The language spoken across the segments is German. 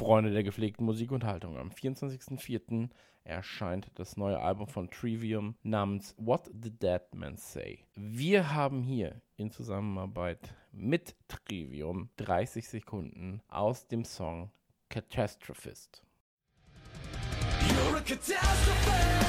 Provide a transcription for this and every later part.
Freunde der gepflegten Musikunterhaltung. Am 24.04. erscheint das neue Album von Trivium namens What the Dead Man Say. Wir haben hier in Zusammenarbeit mit Trivium 30 Sekunden aus dem Song Catastrophist. You're a catastrophe!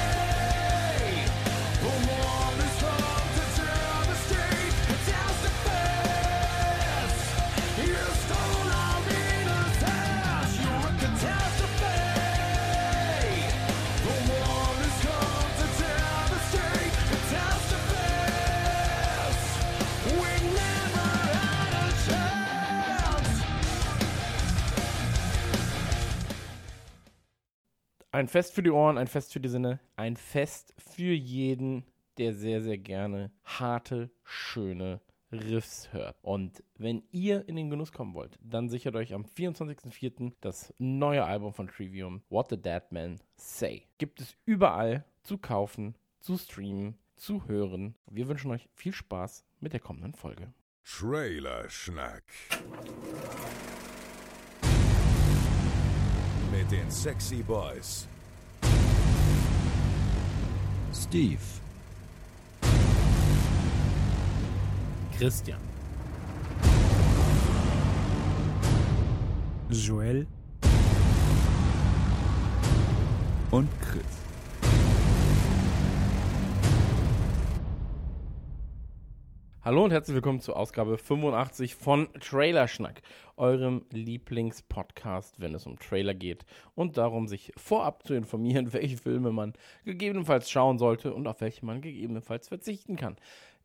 Ein Fest für die Ohren, ein Fest für die Sinne, ein Fest für jeden, der sehr, sehr gerne harte, schöne Riffs hört. Und wenn ihr in den Genuss kommen wollt, dann sichert euch am 24.04. das neue Album von Trivium, What the Dead Man Say. Gibt es überall zu kaufen, zu streamen, zu hören. Wir wünschen euch viel Spaß mit der kommenden Folge. Trailer Schnack den Sexy Boys. Steve. Christian. Joel. Und Chris. Hallo und herzlich willkommen zur Ausgabe 85 von Trailerschnack, eurem Lieblingspodcast, wenn es um Trailer geht und darum, sich vorab zu informieren, welche Filme man gegebenenfalls schauen sollte und auf welche man gegebenenfalls verzichten kann.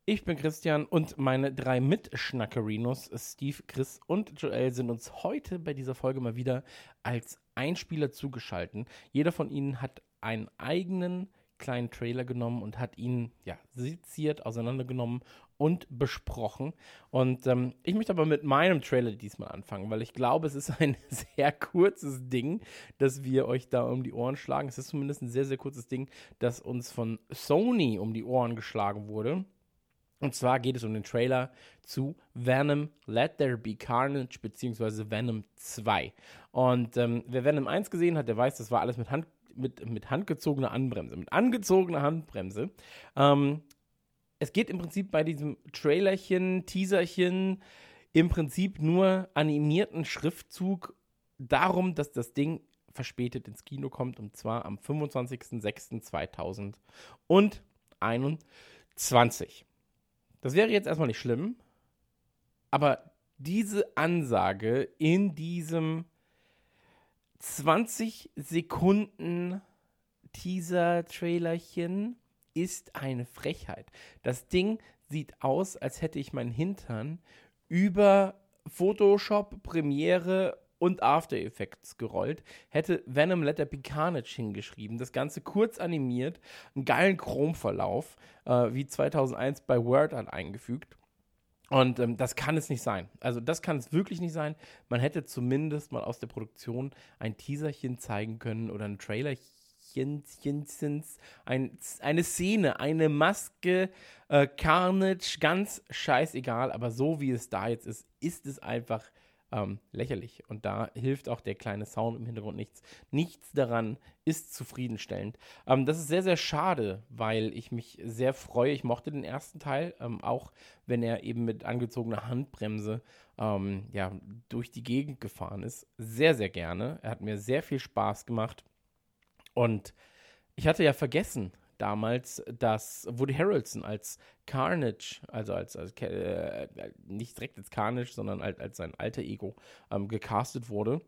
Ich bin Christian und meine drei Mitschnackerinos, Steve, Chris und Joel, sind uns heute bei dieser Folge mal wieder als Einspieler zugeschaltet. Jeder von ihnen hat einen eigenen kleinen Trailer genommen und hat ihn ja seziert, auseinandergenommen und besprochen. Und ähm, ich möchte aber mit meinem Trailer diesmal anfangen, weil ich glaube, es ist ein sehr kurzes Ding, das wir euch da um die Ohren schlagen. Es ist zumindest ein sehr, sehr kurzes Ding, das uns von Sony um die Ohren geschlagen wurde. Und zwar geht es um den Trailer zu Venom Let There Be Carnage beziehungsweise Venom 2. Und ähm, wer Venom 1 gesehen hat, der weiß, das war alles mit Hand mit, mit handgezogener Handbremse. Mit angezogener Handbremse. Ähm, es geht im Prinzip bei diesem Trailerchen, Teaserchen, im Prinzip nur animierten Schriftzug darum, dass das Ding verspätet ins Kino kommt und zwar am 25.06.2021. Das wäre jetzt erstmal nicht schlimm, aber diese Ansage in diesem 20 Sekunden Teaser-Trailerchen ist eine Frechheit. Das Ding sieht aus, als hätte ich meinen Hintern über Photoshop, Premiere und After Effects gerollt, hätte Venom Letter Be Carnage hingeschrieben, das Ganze kurz animiert, einen geilen Chromverlauf, äh, wie 2001 bei Word Art eingefügt. Und ähm, das kann es nicht sein. Also das kann es wirklich nicht sein. Man hätte zumindest mal aus der Produktion ein Teaserchen zeigen können oder ein Trailerchen Jensens, ein, eine Szene, eine Maske, äh, Carnage, ganz scheißegal, aber so wie es da jetzt ist, ist es einfach ähm, lächerlich. Und da hilft auch der kleine Sound im Hintergrund nichts. Nichts daran ist zufriedenstellend. Ähm, das ist sehr, sehr schade, weil ich mich sehr freue. Ich mochte den ersten Teil, ähm, auch wenn er eben mit angezogener Handbremse ähm, ja, durch die Gegend gefahren ist. Sehr, sehr gerne. Er hat mir sehr viel Spaß gemacht. Und ich hatte ja vergessen damals, dass Woody Harrelson als Carnage, also als, als äh, nicht direkt als Carnage, sondern als, als sein alter Ego ähm, gecastet wurde.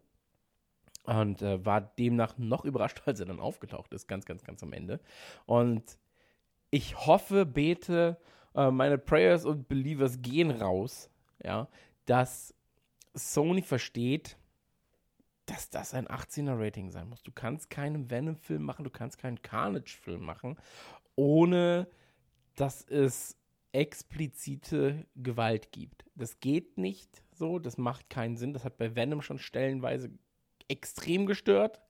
Und äh, war demnach noch überrascht, als er dann aufgetaucht ist, ganz, ganz, ganz am Ende. Und ich hoffe, bete, äh, meine Prayers und Believers gehen raus, ja, dass Sony versteht, dass das ein 18er-Rating sein muss. Du kannst keinen Venom-Film machen, du kannst keinen Carnage-Film machen, ohne dass es explizite Gewalt gibt. Das geht nicht so, das macht keinen Sinn. Das hat bei Venom schon stellenweise extrem gestört.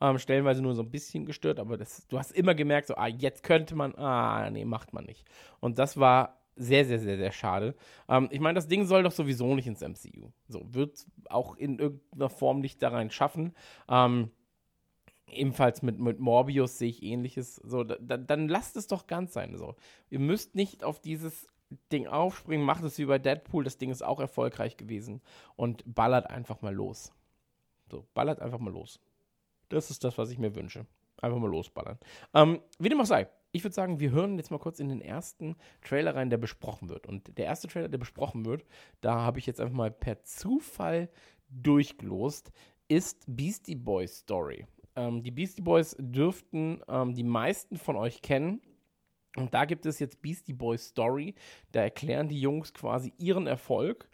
Ähm, stellenweise nur so ein bisschen gestört, aber das, du hast immer gemerkt, so, ah, jetzt könnte man, ah, nee, macht man nicht. Und das war sehr, sehr, sehr, sehr schade. Ähm, ich meine, das Ding soll doch sowieso nicht ins MCU. So, wird auch in irgendeiner Form nicht da rein schaffen. Ähm, ebenfalls mit, mit Morbius sehe ich ähnliches. So, da, dann lasst es doch ganz sein. So. Ihr müsst nicht auf dieses Ding aufspringen, macht es wie bei Deadpool, das Ding ist auch erfolgreich gewesen und ballert einfach mal los. So, ballert einfach mal los. Das ist das, was ich mir wünsche. Einfach mal losballern. Ähm, wie dem auch sei, ich würde sagen, wir hören jetzt mal kurz in den ersten Trailer rein, der besprochen wird. Und der erste Trailer, der besprochen wird, da habe ich jetzt einfach mal per Zufall durchgelost, ist Beastie Boys Story. Ähm, die Beastie Boys dürften ähm, die meisten von euch kennen. Und da gibt es jetzt Beastie Boys Story. Da erklären die Jungs quasi ihren Erfolg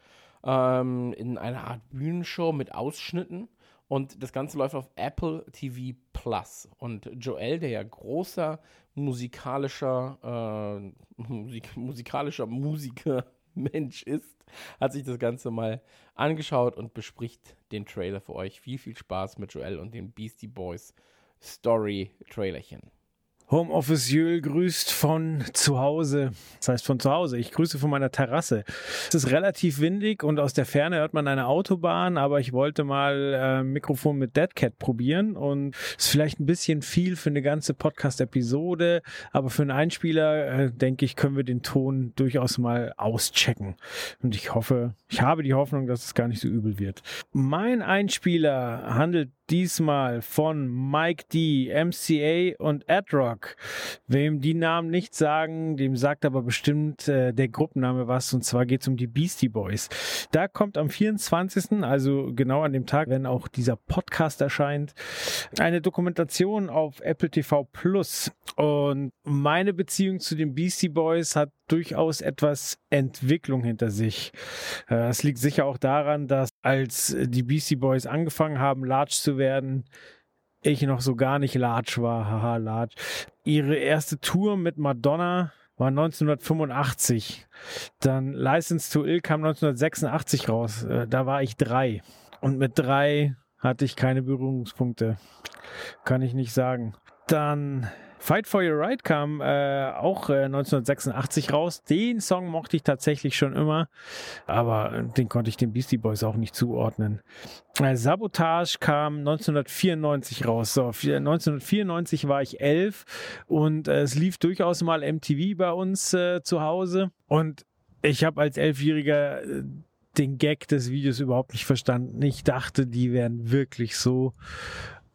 ähm, in einer Art Bühnenshow mit Ausschnitten. Und das Ganze läuft auf Apple TV Plus. Und Joel, der ja großer musikalischer, äh, Musik, musikalischer Musiker Mensch ist, hat sich das Ganze mal angeschaut und bespricht den Trailer für euch. Viel, viel Spaß mit Joel und den Beastie Boys Story Trailerchen. Homeoffice Jöl grüßt von zu Hause. Das heißt von zu Hause. Ich grüße von meiner Terrasse. Es ist relativ windig und aus der Ferne hört man eine Autobahn, aber ich wollte mal äh, Mikrofon mit Deadcat probieren und ist vielleicht ein bisschen viel für eine ganze Podcast-Episode, aber für einen Einspieler, äh, denke ich, können wir den Ton durchaus mal auschecken. Und ich hoffe, ich habe die Hoffnung, dass es gar nicht so übel wird. Mein Einspieler handelt diesmal von Mike D, MCA und Adrock. Wem die Namen nicht sagen, dem sagt aber bestimmt äh, der Gruppenname was. Und zwar geht es um die Beastie Boys. Da kommt am 24., also genau an dem Tag, wenn auch dieser Podcast erscheint, eine Dokumentation auf Apple TV Plus. Und meine Beziehung zu den Beastie Boys hat durchaus etwas Entwicklung hinter sich. Äh, es liegt sicher auch daran, dass als die Beastie Boys angefangen haben, large zu werden, ich noch so gar nicht large war. Haha, large. Ihre erste Tour mit Madonna war 1985. Dann License to Ill kam 1986 raus. Äh, da war ich drei. Und mit drei hatte ich keine Berührungspunkte. Kann ich nicht sagen. Dann Fight for Your Right kam äh, auch äh, 1986 raus. Den Song mochte ich tatsächlich schon immer, aber den konnte ich den Beastie Boys auch nicht zuordnen. Äh, Sabotage kam 1994 raus. So, 1994 war ich elf und äh, es lief durchaus mal MTV bei uns äh, zu Hause und ich habe als Elfjähriger äh, den Gag des Videos überhaupt nicht verstanden. Ich dachte, die wären wirklich so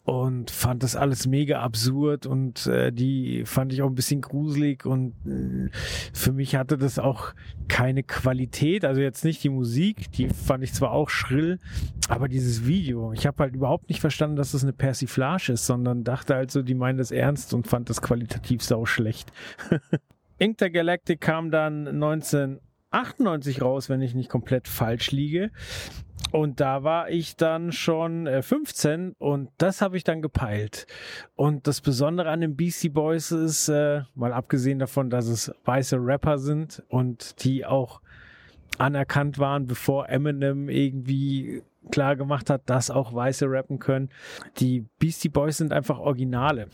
und fand das alles mega absurd und äh, die fand ich auch ein bisschen gruselig und äh, für mich hatte das auch keine Qualität, also jetzt nicht die Musik, die fand ich zwar auch schrill, aber dieses Video, ich habe halt überhaupt nicht verstanden, dass das eine Persiflage ist, sondern dachte halt so, die meinen das ernst und fand das qualitativ sau schlecht. Intergalactic kam dann 1998 raus, wenn ich nicht komplett falsch liege. Und da war ich dann schon äh, 15 und das habe ich dann gepeilt. Und das Besondere an den Beastie Boys ist, äh, mal abgesehen davon, dass es weiße Rapper sind und die auch anerkannt waren, bevor Eminem irgendwie klar gemacht hat, dass auch Weiße rappen können. Die Beastie Boys sind einfach Originale.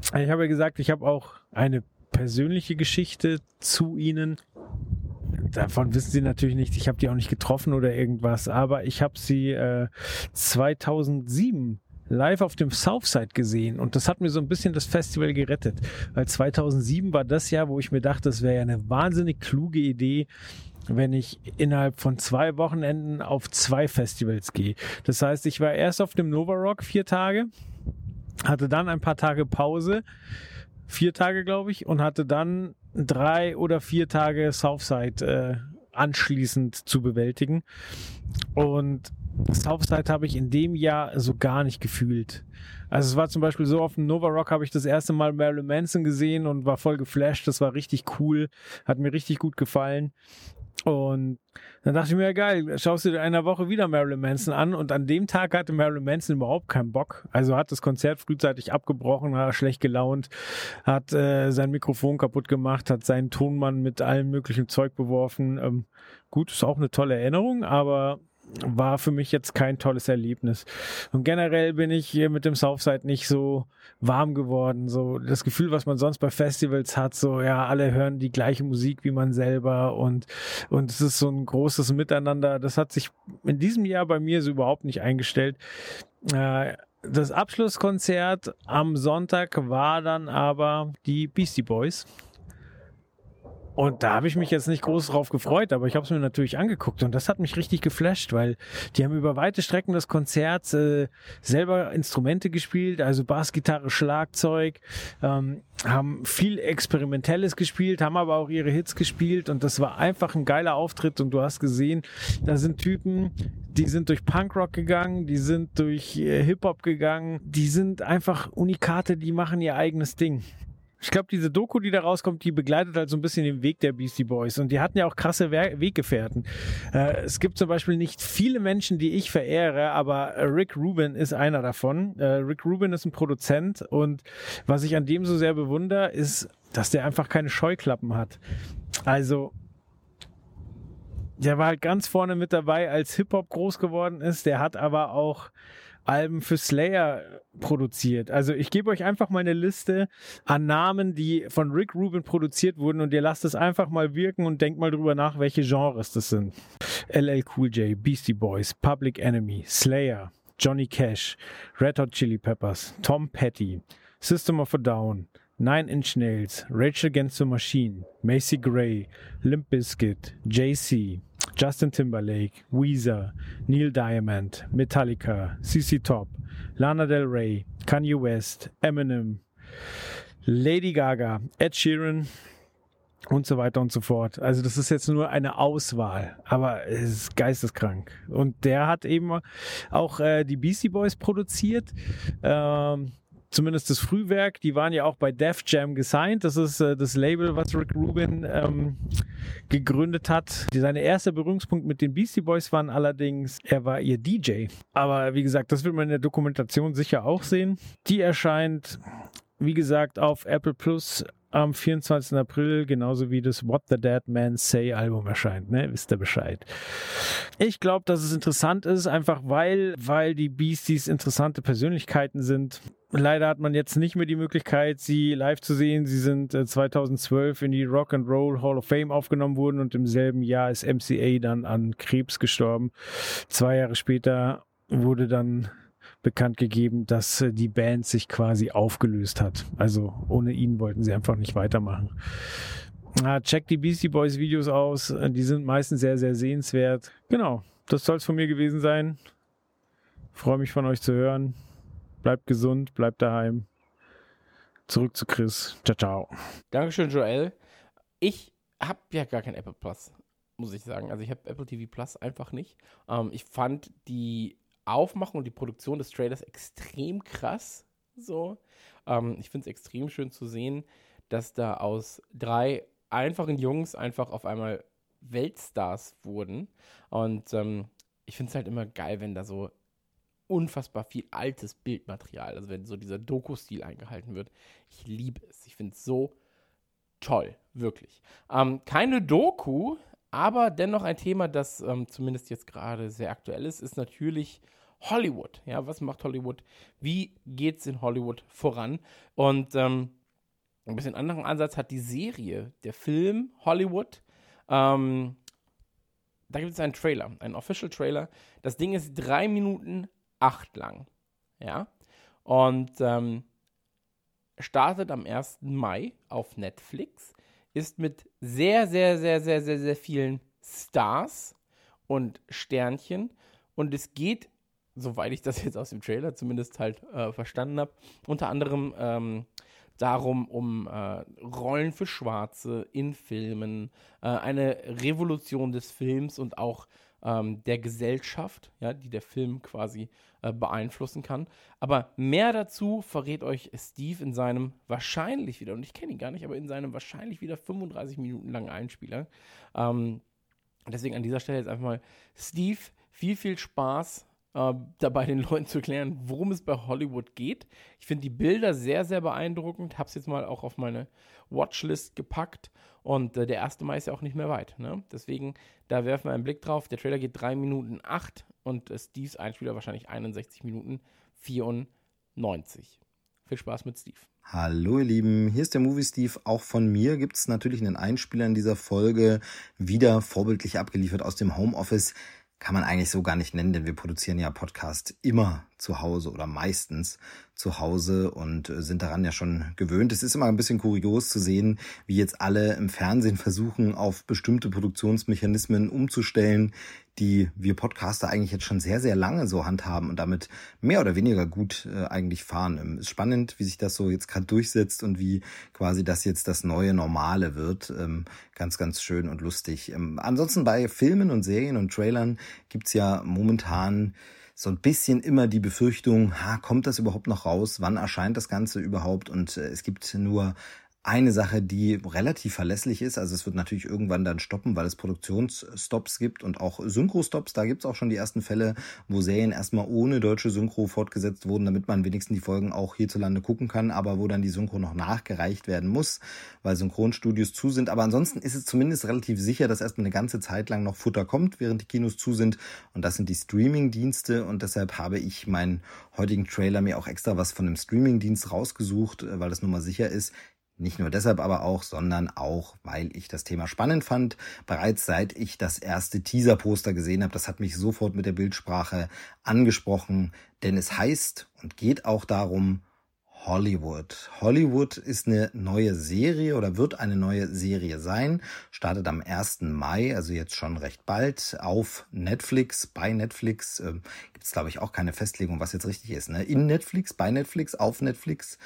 Ich habe ja gesagt, ich habe auch eine persönliche Geschichte zu ihnen davon wissen sie natürlich nichts. Ich habe die auch nicht getroffen oder irgendwas, aber ich habe sie äh, 2007 live auf dem Southside gesehen und das hat mir so ein bisschen das Festival gerettet, weil 2007 war das Jahr, wo ich mir dachte, das wäre ja eine wahnsinnig kluge Idee, wenn ich innerhalb von zwei Wochenenden auf zwei Festivals gehe. Das heißt, ich war erst auf dem Nova Rock vier Tage, hatte dann ein paar Tage Pause, vier Tage glaube ich, und hatte dann drei oder vier Tage Southside äh, anschließend zu bewältigen. Und Southside habe ich in dem Jahr so gar nicht gefühlt. Also es war zum Beispiel so, auf dem Nova Rock habe ich das erste Mal Marilyn Manson gesehen und war voll geflasht. Das war richtig cool, hat mir richtig gut gefallen. Und dann dachte ich mir, ja geil, schaust du dir in einer Woche wieder Marilyn Manson an und an dem Tag hatte Marilyn Manson überhaupt keinen Bock. Also hat das Konzert frühzeitig abgebrochen, war schlecht gelaunt, hat äh, sein Mikrofon kaputt gemacht, hat seinen Tonmann mit allem möglichen Zeug beworfen. Ähm, gut, ist auch eine tolle Erinnerung, aber war für mich jetzt kein tolles Erlebnis. Und generell bin ich hier mit dem Southside nicht so warm geworden. So das Gefühl, was man sonst bei Festivals hat, so ja, alle hören die gleiche Musik wie man selber und, und es ist so ein großes Miteinander. Das hat sich in diesem Jahr bei mir so überhaupt nicht eingestellt. Äh, das Abschlusskonzert am Sonntag war dann aber die Beastie Boys. Und da habe ich mich jetzt nicht groß drauf gefreut, aber ich habe es mir natürlich angeguckt und das hat mich richtig geflasht, weil die haben über weite Strecken des Konzerts äh, selber Instrumente gespielt, also Bass, Gitarre, Schlagzeug, ähm, haben viel Experimentelles gespielt, haben aber auch ihre Hits gespielt und das war einfach ein geiler Auftritt und du hast gesehen, da sind Typen, die sind durch Punkrock gegangen, die sind durch äh, Hip-Hop gegangen, die sind einfach Unikate, die machen ihr eigenes Ding. Ich glaube, diese Doku, die da rauskommt, die begleitet halt so ein bisschen den Weg der Beastie Boys. Und die hatten ja auch krasse We Weggefährten. Äh, es gibt zum Beispiel nicht viele Menschen, die ich verehre, aber Rick Rubin ist einer davon. Äh, Rick Rubin ist ein Produzent und was ich an dem so sehr bewundere, ist, dass der einfach keine Scheuklappen hat. Also, der war halt ganz vorne mit dabei, als Hip-Hop groß geworden ist. Der hat aber auch Alben für Slayer produziert. Also ich gebe euch einfach mal eine Liste an Namen, die von Rick Rubin produziert wurden und ihr lasst es einfach mal wirken und denkt mal drüber nach, welche Genres das sind. LL Cool J, Beastie Boys, Public Enemy, Slayer, Johnny Cash, Red Hot Chili Peppers, Tom Petty, System of a Down, Nine Inch Nails, Rage Against the Machine, Macy Gray, Limp Bizkit, JC, Justin Timberlake, Weezer, Neil Diamond, Metallica, CC Top, Lana Del Rey, Kanye West, Eminem, Lady Gaga, Ed Sheeran und so weiter und so fort. Also das ist jetzt nur eine Auswahl, aber es ist geisteskrank. Und der hat eben auch äh, die Beastie Boys produziert. Ähm, zumindest das Frühwerk, die waren ja auch bei Def Jam gesigned. Das ist äh, das Label, was Rick Rubin ähm, gegründet hat. Die, seine erste Berührungspunkt mit den Beastie Boys waren allerdings, er war ihr DJ. Aber wie gesagt, das wird man in der Dokumentation sicher auch sehen. Die erscheint, wie gesagt, auf Apple Plus am 24. April, genauso wie das What the Dead Man Say Album erscheint, ne? Wisst ihr Bescheid. Ich glaube, dass es interessant ist, einfach weil, weil die Beasties interessante Persönlichkeiten sind. Leider hat man jetzt nicht mehr die Möglichkeit, sie live zu sehen. Sie sind 2012 äh, in die Rock and Roll Hall of Fame aufgenommen worden und im selben Jahr ist MCA dann an Krebs gestorben. Zwei Jahre später wurde dann bekannt gegeben, dass äh, die Band sich quasi aufgelöst hat. Also ohne ihn wollten sie einfach nicht weitermachen. Ah, check die Beastie Boys Videos aus. Äh, die sind meistens sehr, sehr sehenswert. Genau, das soll es von mir gewesen sein. Freue mich von euch zu hören. Bleibt gesund, bleibt daheim. Zurück zu Chris. Ciao, ciao. Dankeschön, Joel. Ich habe ja gar kein Apple Plus, muss ich sagen. Also ich habe Apple TV Plus einfach nicht. Ähm, ich fand die Aufmachung und die Produktion des Trailers extrem krass. So. Ähm, ich finde es extrem schön zu sehen, dass da aus drei einfachen Jungs einfach auf einmal Weltstars wurden. Und ähm, ich finde es halt immer geil, wenn da so unfassbar viel altes Bildmaterial, also wenn so dieser Doku-Stil eingehalten wird. Ich liebe es. Ich finde es so toll, wirklich. Ähm, keine Doku, aber dennoch ein Thema, das ähm, zumindest jetzt gerade sehr aktuell ist, ist natürlich Hollywood. Ja, was macht Hollywood? Wie geht es in Hollywood voran? Und ähm, ein bisschen anderen Ansatz hat die Serie, der Film Hollywood. Ähm, da gibt es einen Trailer, einen Official Trailer. Das Ding ist drei Minuten acht lang. Ja. Und ähm, startet am 1. Mai auf Netflix. Ist mit sehr, sehr, sehr, sehr, sehr, sehr vielen Stars und Sternchen. Und es geht soweit ich das jetzt aus dem Trailer zumindest halt äh, verstanden habe, unter anderem ähm, darum, um äh, Rollen für Schwarze in Filmen, äh, eine Revolution des Films und auch ähm, der Gesellschaft, ja, die der Film quasi äh, beeinflussen kann. Aber mehr dazu verrät euch Steve in seinem wahrscheinlich wieder, und ich kenne ihn gar nicht, aber in seinem wahrscheinlich wieder 35 Minuten langen Einspieler. Ähm, deswegen an dieser Stelle jetzt einfach mal, Steve, viel, viel Spaß äh, dabei den Leuten zu erklären, worum es bei Hollywood geht. Ich finde die Bilder sehr, sehr beeindruckend. Habe es jetzt mal auch auf meine Watchlist gepackt. Und äh, der erste Mai ist ja auch nicht mehr weit. Ne? Deswegen, da werfen wir einen Blick drauf. Der Trailer geht 3 Minuten 8 und äh, Steves Einspieler wahrscheinlich 61 Minuten 94. Viel Spaß mit Steve. Hallo ihr Lieben, hier ist der Movie Steve. Auch von mir gibt es natürlich einen Einspieler in dieser Folge, wieder vorbildlich abgeliefert aus dem Homeoffice kann man eigentlich so gar nicht nennen, denn wir produzieren ja Podcast immer zu Hause oder meistens zu Hause und äh, sind daran ja schon gewöhnt. Es ist immer ein bisschen kurios zu sehen, wie jetzt alle im Fernsehen versuchen, auf bestimmte Produktionsmechanismen umzustellen, die wir Podcaster eigentlich jetzt schon sehr, sehr lange so handhaben und damit mehr oder weniger gut äh, eigentlich fahren. Ähm, ist spannend, wie sich das so jetzt gerade durchsetzt und wie quasi das jetzt das neue Normale wird. Ähm, ganz, ganz schön und lustig. Ähm, ansonsten bei Filmen und Serien und Trailern gibt's ja momentan so ein bisschen immer die Befürchtung, ha, kommt das überhaupt noch raus? Wann erscheint das Ganze überhaupt? Und äh, es gibt nur eine Sache, die relativ verlässlich ist. Also es wird natürlich irgendwann dann stoppen, weil es Produktionsstops gibt und auch Synchro-Stops. Da gibt es auch schon die ersten Fälle, wo Serien erstmal ohne deutsche Synchro fortgesetzt wurden, damit man wenigstens die Folgen auch hierzulande gucken kann, aber wo dann die Synchro noch nachgereicht werden muss, weil Synchronstudios zu sind. Aber ansonsten ist es zumindest relativ sicher, dass erstmal eine ganze Zeit lang noch Futter kommt, während die Kinos zu sind. Und das sind die Streaming-Dienste. Und deshalb habe ich meinen heutigen Trailer mir auch extra was von dem Streaming-Dienst rausgesucht, weil das nun mal sicher ist. Nicht nur deshalb aber auch, sondern auch, weil ich das Thema spannend fand. Bereits seit ich das erste Teaser-Poster gesehen habe, das hat mich sofort mit der Bildsprache angesprochen, denn es heißt und geht auch darum, Hollywood. Hollywood ist eine neue Serie oder wird eine neue Serie sein. Startet am 1. Mai, also jetzt schon recht bald, auf Netflix. Bei Netflix äh, gibt es, glaube ich, auch keine Festlegung, was jetzt richtig ist. Ne? In Netflix, bei Netflix, auf Netflix.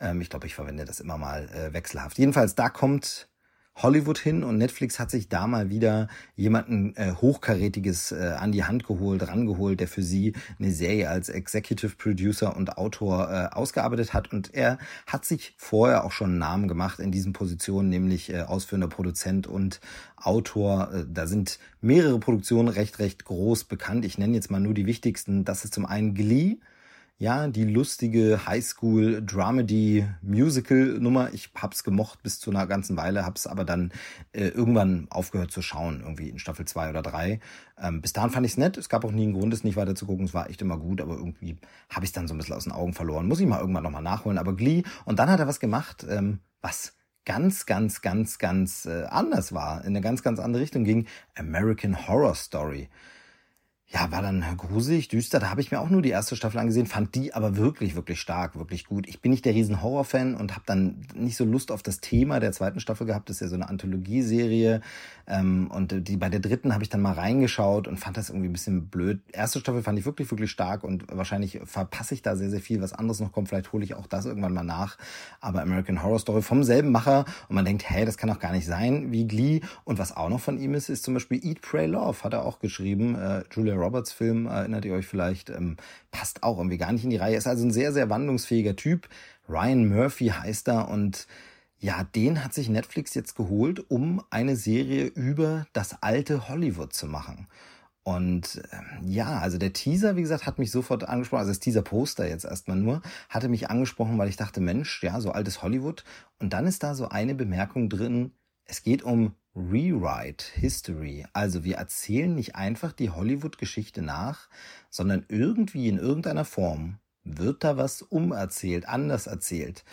Ähm, ich glaube, ich verwende das immer mal äh, wechselhaft. Jedenfalls, da kommt Hollywood hin und Netflix hat sich da mal wieder jemanden äh, hochkarätiges äh, an die Hand geholt, rangeholt, der für sie eine Serie als Executive Producer und Autor äh, ausgearbeitet hat und er hat sich vorher auch schon einen Namen gemacht in diesen Positionen, nämlich äh, ausführender Produzent und Autor. Äh, da sind mehrere Produktionen recht recht groß bekannt. Ich nenne jetzt mal nur die wichtigsten. Das ist zum einen Glee ja, die lustige Highschool Dramedy Musical Nummer. Ich hab's gemocht bis zu einer ganzen Weile, hab's aber dann äh, irgendwann aufgehört zu schauen, irgendwie in Staffel 2 oder 3. Ähm, bis dahin fand ich's nett. Es gab auch nie einen Grund, es nicht weiter zu gucken. Es war echt immer gut, aber irgendwie habe ich dann so ein bisschen aus den Augen verloren. Muss ich mal irgendwann nochmal nachholen. Aber Glee. Und dann hat er was gemacht, ähm, was ganz, ganz, ganz, ganz äh, anders war, in eine ganz, ganz andere Richtung ging. American Horror Story ja, war dann gruselig, düster. Da habe ich mir auch nur die erste Staffel angesehen, fand die aber wirklich, wirklich stark, wirklich gut. Ich bin nicht der riesen Horror-Fan und habe dann nicht so Lust auf das Thema der zweiten Staffel gehabt. Das ist ja so eine Anthologieserie. Ähm, und die bei der dritten habe ich dann mal reingeschaut und fand das irgendwie ein bisschen blöd. Erste Staffel fand ich wirklich, wirklich stark und wahrscheinlich verpasse ich da sehr, sehr viel, was anderes noch kommt. Vielleicht hole ich auch das irgendwann mal nach. Aber American Horror Story vom selben Macher und man denkt, hey, das kann doch gar nicht sein wie Glee. Und was auch noch von ihm ist, ist zum Beispiel Eat, Pray, Love, hat er auch geschrieben. Äh, Julia Roberts Film, erinnert ihr euch vielleicht, ähm, passt auch irgendwie gar nicht in die Reihe. Ist also ein sehr, sehr wandlungsfähiger Typ. Ryan Murphy heißt er und ja, den hat sich Netflix jetzt geholt, um eine Serie über das alte Hollywood zu machen. Und ähm, ja, also der Teaser, wie gesagt, hat mich sofort angesprochen, also das Teaser-Poster jetzt erstmal nur, hatte mich angesprochen, weil ich dachte, Mensch, ja, so altes Hollywood. Und dann ist da so eine Bemerkung drin, es geht um Rewrite History. Also wir erzählen nicht einfach die Hollywood-Geschichte nach, sondern irgendwie in irgendeiner Form wird da was umerzählt, anders erzählt.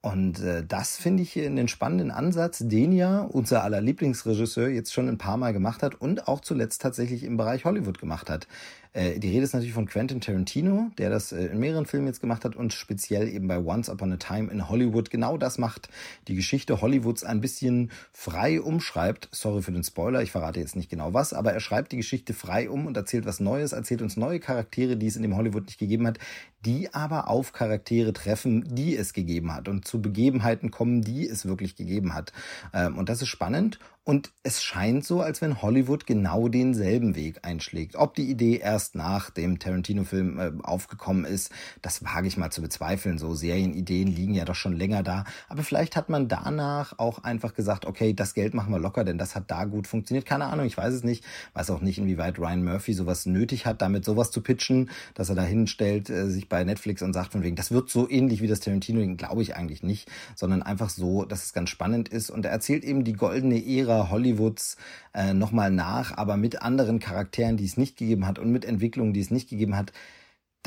Und äh, das finde ich einen spannenden Ansatz, den ja unser aller Lieblingsregisseur jetzt schon ein paar Mal gemacht hat und auch zuletzt tatsächlich im Bereich Hollywood gemacht hat. Äh, die Rede ist natürlich von Quentin Tarantino, der das äh, in mehreren Filmen jetzt gemacht hat und speziell eben bei Once Upon a Time in Hollywood genau das macht. Die Geschichte Hollywoods ein bisschen frei umschreibt. Sorry für den Spoiler, ich verrate jetzt nicht genau was, aber er schreibt die Geschichte frei um und erzählt was Neues, erzählt uns neue Charaktere, die es in dem Hollywood nicht gegeben hat, die aber auf Charaktere treffen, die es gegeben hat und zu Begebenheiten kommen, die es wirklich gegeben hat. Ähm, und das ist spannend Und es scheint so, als wenn Hollywood genau denselben Weg einschlägt. Ob die Idee erst nach dem Tarantino-Film äh, aufgekommen ist, das wage ich mal zu bezweifeln. So Serienideen liegen ja doch schon länger da. Aber vielleicht hat man danach auch einfach gesagt, okay, das Geld machen wir locker, denn das hat da gut funktioniert. Keine Ahnung, ich weiß es nicht. Weiß auch nicht, inwieweit Ryan Murphy sowas nötig hat, damit sowas zu pitchen, dass er da hinstellt, äh, sich bei Netflix und sagt von wegen, das wird so ähnlich wie das Tarantino, glaube ich eigentlich nicht, sondern einfach so, dass es ganz spannend ist. Und er erzählt eben die goldene Ära Hollywoods äh, nochmal nach, aber mit anderen Charakteren, die es nicht gegeben hat und mit Entwicklungen, die es nicht gegeben hat.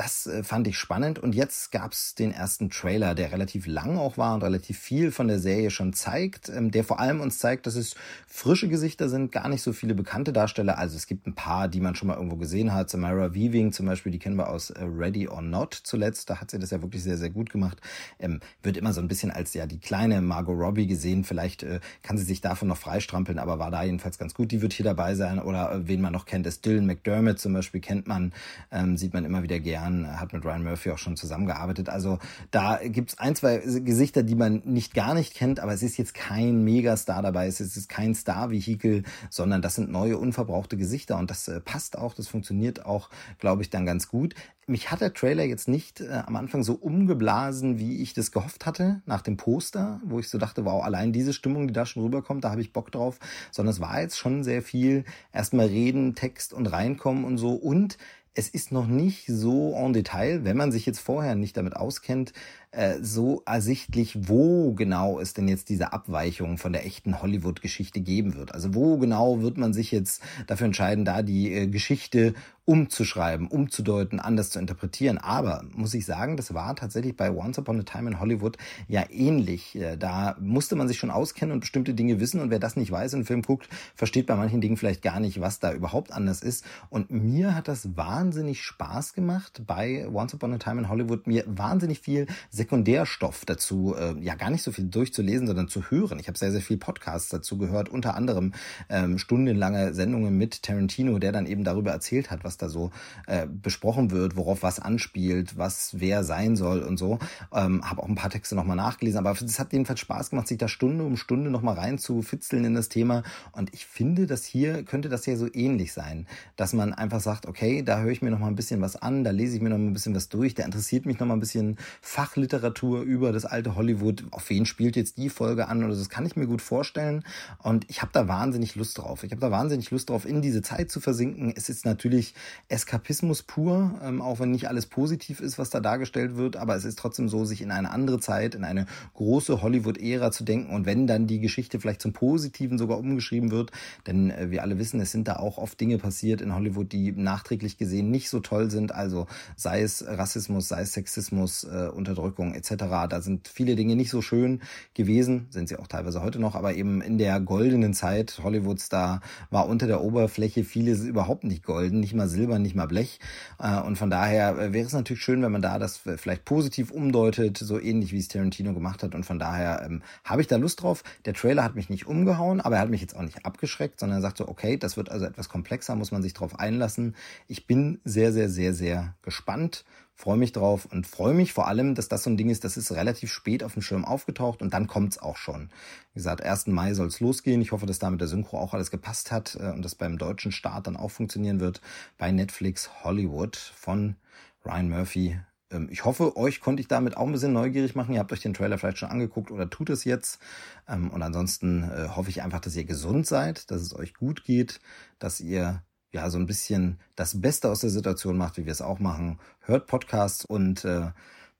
Das äh, fand ich spannend und jetzt gab's den ersten Trailer, der relativ lang auch war und relativ viel von der Serie schon zeigt, ähm, der vor allem uns zeigt, dass es frische Gesichter sind, gar nicht so viele bekannte Darsteller. Also es gibt ein paar, die man schon mal irgendwo gesehen hat. Samara Weaving zum Beispiel, die kennen wir aus äh, Ready or Not zuletzt. Da hat sie das ja wirklich sehr, sehr gut gemacht. Ähm, wird immer so ein bisschen als ja die kleine Margot Robbie gesehen. Vielleicht äh, kann sie sich davon noch freistrampeln, aber war da jedenfalls ganz gut. Die wird hier dabei sein. Oder äh, wen man noch kennt, ist Dylan McDermott zum Beispiel, kennt man, ähm, sieht man immer wieder gern Jahren, hat mit Ryan Murphy auch schon zusammengearbeitet. Also da gibt's ein, zwei Gesichter, die man nicht gar nicht kennt, aber es ist jetzt kein Megastar dabei, es ist kein Star-Vehikel, sondern das sind neue, unverbrauchte Gesichter und das äh, passt auch, das funktioniert auch, glaube ich, dann ganz gut. Mich hat der Trailer jetzt nicht äh, am Anfang so umgeblasen, wie ich das gehofft hatte, nach dem Poster, wo ich so dachte, wow, allein diese Stimmung, die da schon rüberkommt, da habe ich Bock drauf, sondern es war jetzt schon sehr viel erstmal reden, Text und reinkommen und so und es ist noch nicht so en Detail, wenn man sich jetzt vorher nicht damit auskennt, äh, so ersichtlich, wo genau es denn jetzt diese Abweichung von der echten Hollywood-Geschichte geben wird. Also wo genau wird man sich jetzt dafür entscheiden, da die äh, Geschichte umzuschreiben, umzudeuten, anders zu interpretieren. Aber muss ich sagen, das war tatsächlich bei Once Upon a Time in Hollywood ja ähnlich. Äh, da musste man sich schon auskennen und bestimmte Dinge wissen. Und wer das nicht weiß und einen Film guckt, versteht bei manchen Dingen vielleicht gar nicht, was da überhaupt anders ist. Und mir hat das wahnsinnig Spaß gemacht bei Once Upon a Time in Hollywood, mir wahnsinnig viel Sekundärstoff dazu, äh, ja gar nicht so viel durchzulesen, sondern zu hören. Ich habe sehr, sehr viel Podcasts dazu gehört, unter anderem ähm, stundenlange Sendungen mit Tarantino, der dann eben darüber erzählt hat, was da so äh, besprochen wird, worauf was anspielt, was wer sein soll und so. Ähm, habe auch ein paar Texte nochmal nachgelesen, aber es hat jedenfalls Spaß gemacht, sich da Stunde um Stunde nochmal rein zu fitzeln in das Thema. Und ich finde, dass hier könnte das ja so ähnlich sein, dass man einfach sagt, okay, da höre ich mir nochmal ein bisschen was an, da lese ich mir nochmal ein bisschen was durch, da interessiert mich nochmal ein bisschen Fachliteratur Literatur über das alte Hollywood. Auf wen spielt jetzt die Folge an? Oder das kann ich mir gut vorstellen. Und ich habe da wahnsinnig Lust drauf. Ich habe da wahnsinnig Lust drauf, in diese Zeit zu versinken. Es ist natürlich Eskapismus pur, ähm, auch wenn nicht alles positiv ist, was da dargestellt wird. Aber es ist trotzdem so, sich in eine andere Zeit, in eine große Hollywood-Ära zu denken. Und wenn dann die Geschichte vielleicht zum Positiven sogar umgeschrieben wird, denn äh, wir alle wissen, es sind da auch oft Dinge passiert in Hollywood, die nachträglich gesehen nicht so toll sind. Also sei es Rassismus, sei es Sexismus, äh, Unterdrückung Wirkung etc. Da sind viele Dinge nicht so schön gewesen, sind sie auch teilweise heute noch, aber eben in der goldenen Zeit Hollywoods, da war unter der Oberfläche vieles überhaupt nicht golden, nicht mal Silber, nicht mal Blech. Äh, und von daher äh, wäre es natürlich schön, wenn man da das vielleicht positiv umdeutet, so ähnlich wie es Tarantino gemacht hat. Und von daher ähm, habe ich da Lust drauf. Der Trailer hat mich nicht umgehauen, aber er hat mich jetzt auch nicht abgeschreckt, sondern er sagt so, okay, das wird also etwas komplexer, muss man sich drauf einlassen. Ich bin sehr, sehr, sehr, sehr gespannt freue mich drauf und freue mich vor allem, dass das so ein Ding ist, das ist relativ spät auf dem Schirm aufgetaucht und dann kommt's auch schon. Wie gesagt, 1. Mai soll's losgehen. Ich hoffe, dass da mit der Synchro auch alles gepasst hat äh, und das beim deutschen Start dann auch funktionieren wird bei Netflix Hollywood von Ryan Murphy. Ähm, ich hoffe, euch konnte ich damit auch ein bisschen neugierig machen. Ihr habt euch den Trailer vielleicht schon angeguckt oder tut es jetzt. Ähm, und ansonsten äh, hoffe ich einfach, dass ihr gesund seid, dass es euch gut geht, dass ihr ja, so ein bisschen das Beste aus der Situation macht, wie wir es auch machen. Hört Podcasts und äh,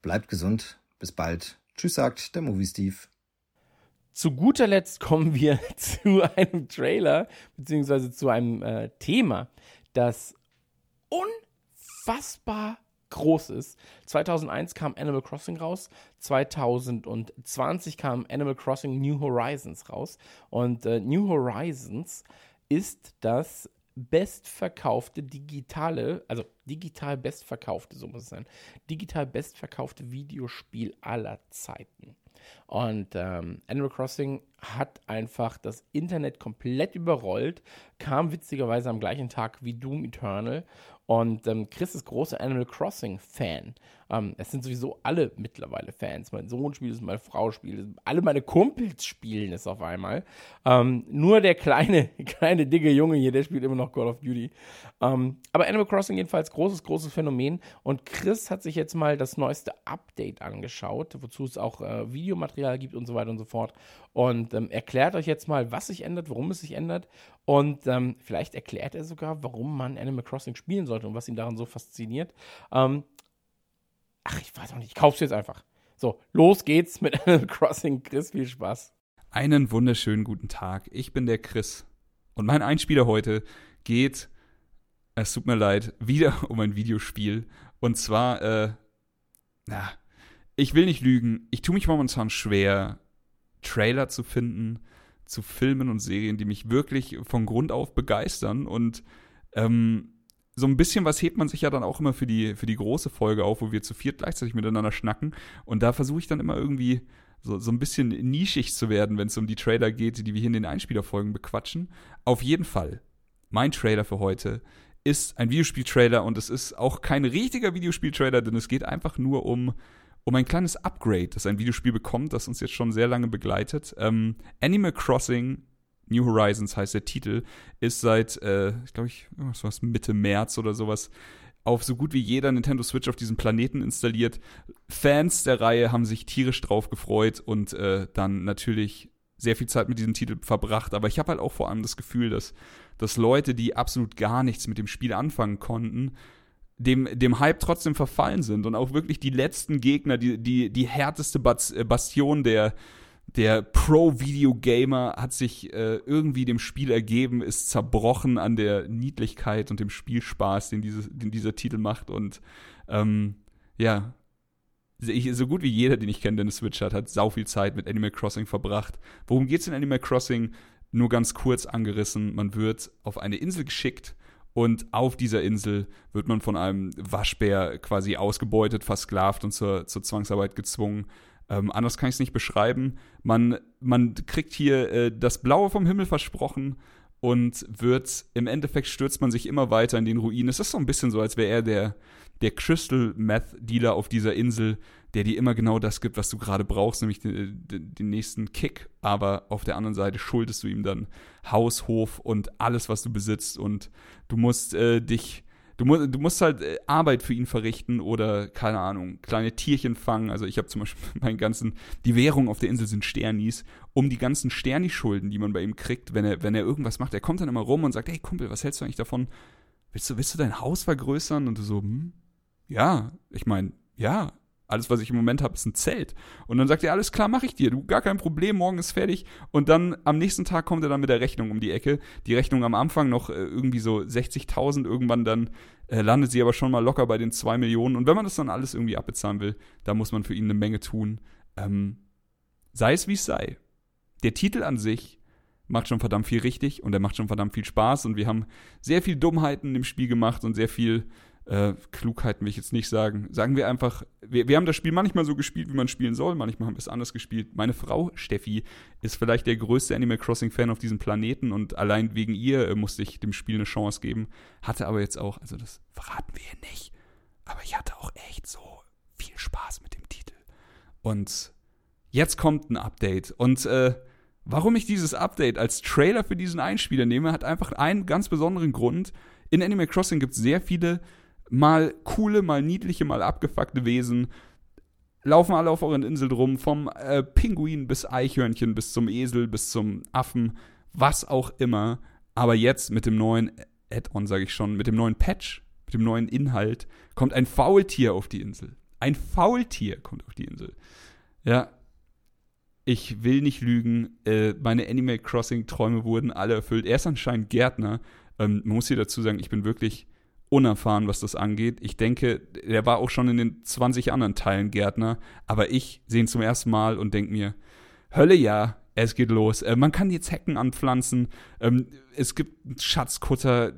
bleibt gesund. Bis bald. Tschüss, sagt der Movie Steve. Zu guter Letzt kommen wir zu einem Trailer, beziehungsweise zu einem äh, Thema, das unfassbar groß ist. 2001 kam Animal Crossing raus, 2020 kam Animal Crossing New Horizons raus und äh, New Horizons ist das bestverkaufte digitale, also digital bestverkaufte, so muss es sein, digital bestverkaufte Videospiel aller Zeiten. Und ähm, Animal Crossing hat einfach das Internet komplett überrollt, kam witzigerweise am gleichen Tag wie Doom Eternal. Und ähm, Chris ist großer Animal Crossing-Fan. Ähm, es sind sowieso alle mittlerweile Fans. Mein Sohn spielt es, meine Frau spielt es, alle meine Kumpels spielen es auf einmal. Ähm, nur der kleine, kleine, dicke Junge hier, der spielt immer noch Call of Duty. Ähm, aber Animal Crossing jedenfalls großes, großes Phänomen. Und Chris hat sich jetzt mal das neueste Update angeschaut, wozu es auch äh, Videomaterial gibt und so weiter und so fort. Und ähm, erklärt euch jetzt mal, was sich ändert, warum es sich ändert. Und ähm, vielleicht erklärt er sogar, warum man Animal Crossing spielen sollte und was ihn daran so fasziniert. Ähm, ach, ich weiß auch nicht, ich kauf's jetzt einfach. So, los geht's mit Animal Crossing. Chris, viel Spaß. Einen wunderschönen guten Tag. Ich bin der Chris. Und mein Einspieler heute geht, es tut mir leid, wieder um ein Videospiel. Und zwar, äh, na, ich will nicht lügen, ich tue mich momentan schwer, Trailer zu finden zu Filmen und Serien, die mich wirklich von Grund auf begeistern. Und ähm, so ein bisschen was hebt man sich ja dann auch immer für die, für die große Folge auf, wo wir zu viert gleichzeitig miteinander schnacken. Und da versuche ich dann immer irgendwie so, so ein bisschen nischig zu werden, wenn es um die Trailer geht, die wir hier in den Einspielerfolgen bequatschen. Auf jeden Fall, mein Trailer für heute ist ein Videospieltrailer und es ist auch kein richtiger Videospieltrailer, denn es geht einfach nur um um ein kleines Upgrade, das ein Videospiel bekommt, das uns jetzt schon sehr lange begleitet. Ähm, Animal Crossing New Horizons heißt der Titel, ist seit, äh, ich glaube ich, was Mitte März oder sowas auf so gut wie jeder Nintendo Switch auf diesem Planeten installiert. Fans der Reihe haben sich tierisch drauf gefreut und äh, dann natürlich sehr viel Zeit mit diesem Titel verbracht. Aber ich habe halt auch vor allem das Gefühl, dass, dass Leute, die absolut gar nichts mit dem Spiel anfangen konnten, dem, dem Hype trotzdem verfallen sind und auch wirklich die letzten Gegner, die, die, die härteste äh, Bastion der, der Pro-Video-Gamer hat sich äh, irgendwie dem Spiel ergeben, ist zerbrochen an der Niedlichkeit und dem Spielspaß, den, dieses, den dieser Titel macht. Und ähm, ja, ich, so gut wie jeder, den ich kenne, der eine Switch hat, hat sau viel Zeit mit Animal Crossing verbracht. Worum geht's in Animal Crossing? Nur ganz kurz angerissen. Man wird auf eine Insel geschickt und auf dieser Insel wird man von einem Waschbär quasi ausgebeutet, versklavt und zur, zur Zwangsarbeit gezwungen. Ähm, anders kann ich es nicht beschreiben. Man, man kriegt hier äh, das Blaue vom Himmel versprochen und wird, im Endeffekt stürzt man sich immer weiter in den Ruinen. Es ist so ein bisschen so, als wäre er der, der Crystal Meth Dealer auf dieser Insel, der dir immer genau das gibt, was du gerade brauchst, nämlich den, den, nächsten Kick. Aber auf der anderen Seite schuldest du ihm dann Haus, Hof und alles, was du besitzt. Und du musst äh, dich, du, mu du musst halt äh, Arbeit für ihn verrichten oder, keine Ahnung, kleine Tierchen fangen. Also ich habe zum Beispiel meinen ganzen, die Währung auf der Insel sind Sternis, um die ganzen Sterni-Schulden, die man bei ihm kriegt, wenn er, wenn er irgendwas macht. Er kommt dann immer rum und sagt, hey Kumpel, was hältst du eigentlich davon? Willst du, willst du dein Haus vergrößern? Und du so, hm, ja, ich meine, ja, alles, was ich im Moment habe, ist ein Zelt. Und dann sagt er, alles klar, mache ich dir, du, gar kein Problem, morgen ist fertig. Und dann am nächsten Tag kommt er dann mit der Rechnung um die Ecke. Die Rechnung am Anfang noch äh, irgendwie so 60.000, irgendwann dann äh, landet sie aber schon mal locker bei den 2 Millionen. Und wenn man das dann alles irgendwie abbezahlen will, da muss man für ihn eine Menge tun. Ähm, sei es wie es sei. Der Titel an sich macht schon verdammt viel richtig und er macht schon verdammt viel Spaß und wir haben sehr viel Dummheiten im Spiel gemacht und sehr viel äh, Klugheiten will ich jetzt nicht sagen. Sagen wir einfach, wir, wir haben das Spiel manchmal so gespielt, wie man spielen soll, manchmal haben wir es anders gespielt. Meine Frau Steffi ist vielleicht der größte Animal Crossing-Fan auf diesem Planeten und allein wegen ihr äh, musste ich dem Spiel eine Chance geben. Hatte aber jetzt auch, also das verraten wir hier nicht, aber ich hatte auch echt so viel Spaß mit dem Titel. Und jetzt kommt ein Update und äh, Warum ich dieses Update als Trailer für diesen Einspieler nehme, hat einfach einen ganz besonderen Grund. In Animal Crossing gibt es sehr viele mal coole, mal niedliche, mal abgefuckte Wesen laufen alle auf euren Insel drum, vom äh, Pinguin bis Eichhörnchen, bis zum Esel, bis zum Affen, was auch immer. Aber jetzt mit dem neuen Add-on, sage ich schon, mit dem neuen Patch, mit dem neuen Inhalt, kommt ein Faultier auf die Insel. Ein Faultier kommt auf die Insel. Ja, ich will nicht lügen, äh, meine Animal Crossing-Träume wurden alle erfüllt. Er ist anscheinend Gärtner. Ähm, man muss hier dazu sagen, ich bin wirklich unerfahren, was das angeht. Ich denke, er war auch schon in den 20 anderen Teilen Gärtner, aber ich sehe ihn zum ersten Mal und denke mir, Hölle ja, es geht los. Äh, man kann jetzt Hecken anpflanzen. Ähm, es gibt einen Schatzkutter,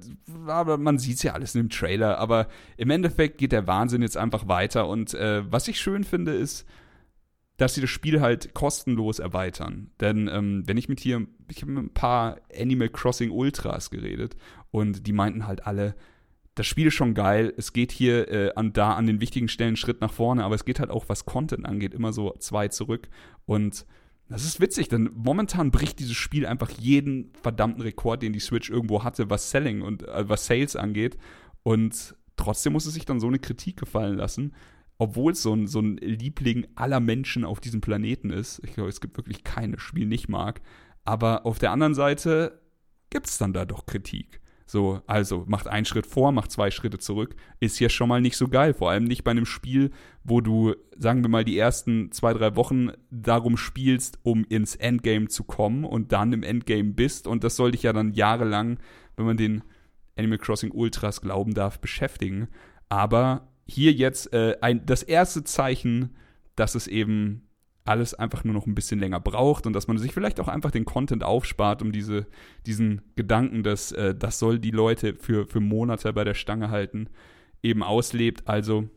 aber man sieht es ja alles in dem Trailer. Aber im Endeffekt geht der Wahnsinn jetzt einfach weiter. Und äh, was ich schön finde, ist, dass sie das Spiel halt kostenlos erweitern. Denn ähm, wenn ich mit hier, ich habe mit ein paar Animal Crossing Ultras geredet und die meinten halt alle, das Spiel ist schon geil. Es geht hier äh, an, da an den wichtigen Stellen Schritt nach vorne, aber es geht halt auch, was Content angeht, immer so zwei zurück. Und das ist witzig, denn momentan bricht dieses Spiel einfach jeden verdammten Rekord, den die Switch irgendwo hatte, was Selling und äh, was Sales angeht. Und trotzdem muss es sich dann so eine Kritik gefallen lassen, obwohl es so ein, so ein Liebling aller Menschen auf diesem Planeten ist. Ich glaube, es gibt wirklich keines Spiel nicht mag. Aber auf der anderen Seite gibt es dann da doch Kritik. So, also macht einen Schritt vor, macht zwei Schritte zurück, ist ja schon mal nicht so geil. Vor allem nicht bei einem Spiel, wo du, sagen wir mal, die ersten zwei, drei Wochen darum spielst, um ins Endgame zu kommen und dann im Endgame bist. Und das soll dich ja dann jahrelang, wenn man den Animal Crossing Ultras glauben darf, beschäftigen. Aber hier jetzt äh, ein, das erste Zeichen, dass es eben alles einfach nur noch ein bisschen länger braucht und dass man sich vielleicht auch einfach den Content aufspart, um diese, diesen Gedanken, dass äh, das soll die Leute für, für Monate bei der Stange halten, eben auslebt. Also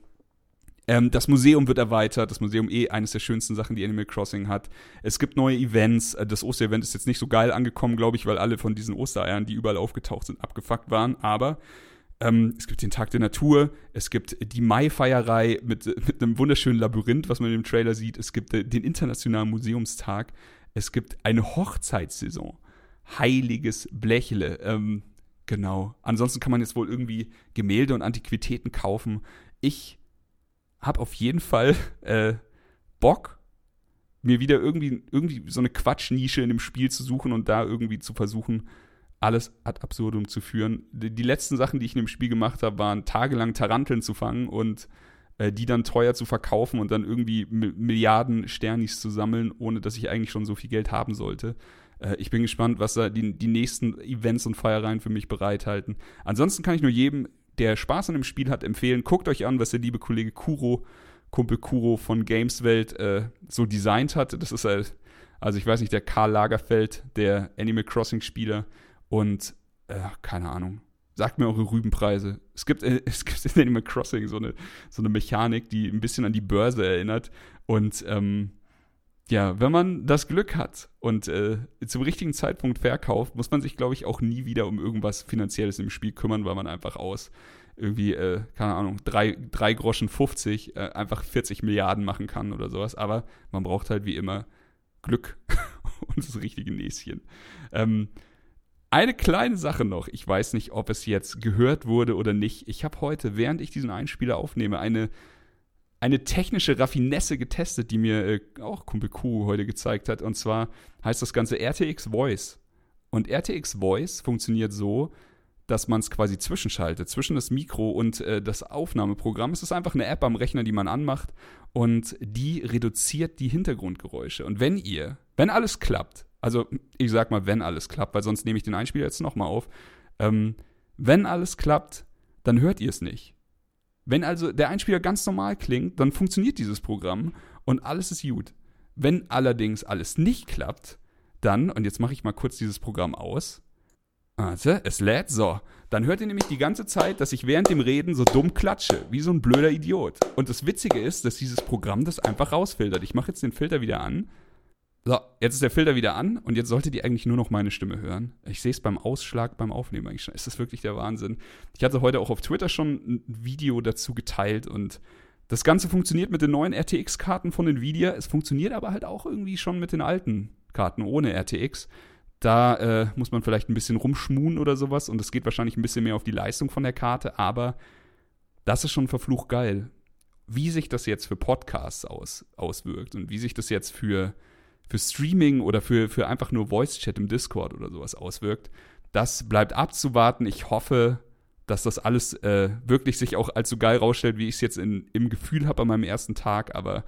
ähm, das Museum wird erweitert, das Museum eh eines der schönsten Sachen, die Animal Crossing hat. Es gibt neue Events. Äh, das Osterevent ist jetzt nicht so geil angekommen, glaube ich, weil alle von diesen Ostereiern, die überall aufgetaucht sind, abgefuckt waren. Aber ähm, es gibt den Tag der Natur, es gibt die Mai-Feierei mit, mit einem wunderschönen Labyrinth, was man im Trailer sieht. Es gibt äh, den Internationalen Museumstag. Es gibt eine Hochzeitssaison. Heiliges Blechle. Ähm, genau. Ansonsten kann man jetzt wohl irgendwie Gemälde und Antiquitäten kaufen. Ich habe auf jeden Fall äh, Bock, mir wieder irgendwie, irgendwie so eine Quatschnische in dem Spiel zu suchen und da irgendwie zu versuchen, alles ad absurdum zu führen. Die, die, letzten Sachen, die ich in dem Spiel gemacht habe, waren tagelang Taranteln zu fangen und äh, die dann teuer zu verkaufen und dann irgendwie Milliarden Sternis zu sammeln, ohne dass ich eigentlich schon so viel Geld haben sollte. Äh, ich bin gespannt, was da die, die nächsten Events und Feiereien für mich bereithalten. Ansonsten kann ich nur jedem, der Spaß an dem Spiel hat, empfehlen, guckt euch an, was der liebe Kollege Kuro, Kumpel Kuro von Gameswelt, äh, so designt hat. Das ist halt, also ich weiß nicht, der Karl Lagerfeld, der Animal Crossing-Spieler, und äh, keine Ahnung. Sagt mir eure Rübenpreise. Es gibt, äh, es gibt in Animal Crossing so eine, so eine Mechanik, die ein bisschen an die Börse erinnert. Und ähm, ja, wenn man das Glück hat und äh, zum richtigen Zeitpunkt verkauft, muss man sich, glaube ich, auch nie wieder um irgendwas Finanzielles im Spiel kümmern, weil man einfach aus irgendwie, äh, keine Ahnung, drei, drei Groschen 50 äh, einfach 40 Milliarden machen kann oder sowas. Aber man braucht halt wie immer Glück und das richtige Näschen. Ähm, eine kleine Sache noch. Ich weiß nicht, ob es jetzt gehört wurde oder nicht. Ich habe heute, während ich diesen Einspieler aufnehme, eine, eine technische Raffinesse getestet, die mir äh, auch Kumpel Q heute gezeigt hat. Und zwar heißt das Ganze RTX Voice. Und RTX Voice funktioniert so, dass man es quasi zwischenschaltet, zwischen das Mikro und äh, das Aufnahmeprogramm. Es ist einfach eine App am Rechner, die man anmacht und die reduziert die Hintergrundgeräusche. Und wenn ihr, wenn alles klappt, also ich sag mal, wenn alles klappt, weil sonst nehme ich den Einspieler jetzt nochmal auf. Ähm, wenn alles klappt, dann hört ihr es nicht. Wenn also der Einspieler ganz normal klingt, dann funktioniert dieses Programm und alles ist gut. Wenn allerdings alles nicht klappt, dann, und jetzt mache ich mal kurz dieses Programm aus. Warte, es lädt. So. Dann hört ihr nämlich die ganze Zeit, dass ich während dem Reden so dumm klatsche, wie so ein blöder Idiot. Und das Witzige ist, dass dieses Programm das einfach rausfiltert. Ich mache jetzt den Filter wieder an so, jetzt ist der Filter wieder an und jetzt solltet ihr eigentlich nur noch meine Stimme hören. Ich sehe es beim Ausschlag, beim Aufnehmen eigentlich schon. Ist wirklich der Wahnsinn. Ich hatte heute auch auf Twitter schon ein Video dazu geteilt und das Ganze funktioniert mit den neuen RTX-Karten von Nvidia. Es funktioniert aber halt auch irgendwie schon mit den alten Karten ohne RTX. Da äh, muss man vielleicht ein bisschen rumschmuhen oder sowas und es geht wahrscheinlich ein bisschen mehr auf die Leistung von der Karte, aber das ist schon verflucht geil. Wie sich das jetzt für Podcasts aus, auswirkt und wie sich das jetzt für für Streaming oder für, für einfach nur Voice-Chat im Discord oder sowas auswirkt. Das bleibt abzuwarten. Ich hoffe, dass das alles äh, wirklich sich auch so geil rausstellt, wie ich es jetzt in, im Gefühl habe an meinem ersten Tag. Aber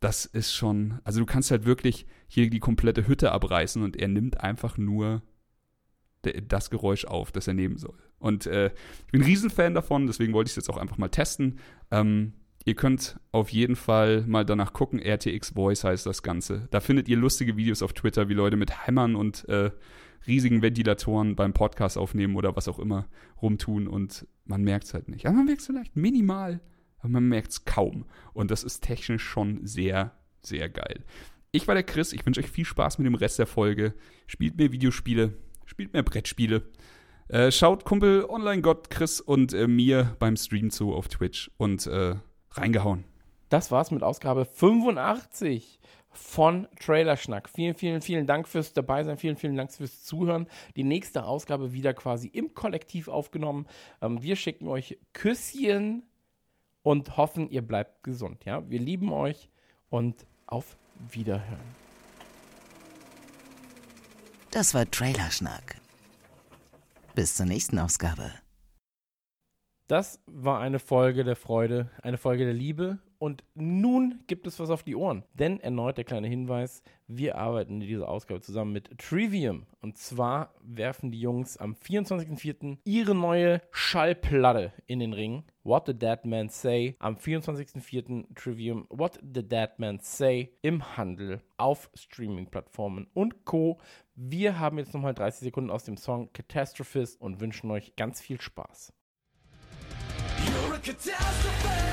das ist schon, also du kannst halt wirklich hier die komplette Hütte abreißen und er nimmt einfach nur das Geräusch auf, das er nehmen soll. Und äh, ich bin ein Riesenfan davon, deswegen wollte ich es jetzt auch einfach mal testen. Ähm, Ihr könnt auf jeden Fall mal danach gucken. RTX Voice heißt das Ganze. Da findet ihr lustige Videos auf Twitter, wie Leute mit Hämmern und äh, riesigen Ventilatoren beim Podcast aufnehmen oder was auch immer rumtun und man merkt es halt nicht. Aber man merkt es vielleicht minimal, aber man merkt es kaum. Und das ist technisch schon sehr, sehr geil. Ich war der Chris. Ich wünsche euch viel Spaß mit dem Rest der Folge. Spielt mehr Videospiele, spielt mehr Brettspiele. Äh, schaut Kumpel Online-Gott Chris und äh, mir beim Stream zu auf Twitch und äh, reingehauen. Das war's mit Ausgabe 85 von Trailerschnack. Vielen, vielen, vielen Dank fürs Dabeisein. Vielen, vielen Dank fürs Zuhören. Die nächste Ausgabe wieder quasi im Kollektiv aufgenommen. Ähm, wir schicken euch Küsschen und hoffen, ihr bleibt gesund. Ja, wir lieben euch und auf Wiederhören. Das war Trailerschnack. Bis zur nächsten Ausgabe. Das war eine Folge der Freude, eine Folge der Liebe. Und nun gibt es was auf die Ohren. Denn erneut der kleine Hinweis: Wir arbeiten in dieser Ausgabe zusammen mit Trivium. Und zwar werfen die Jungs am 24.04. ihre neue Schallplatte in den Ring. What the Dead Man Say. Am 24.04. Trivium What the Dead Man Say im Handel auf Streaming-Plattformen und Co. Wir haben jetzt nochmal 30 Sekunden aus dem Song Catastrophist und wünschen euch ganz viel Spaß. You're a catastrophe.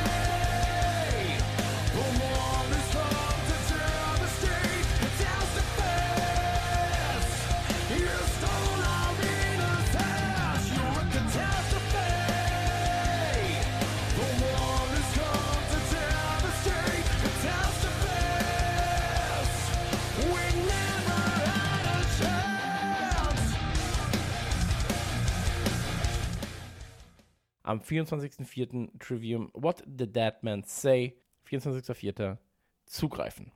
Am 24.04. Trivium What the Dead Man Say. 24.04. Zugreifen.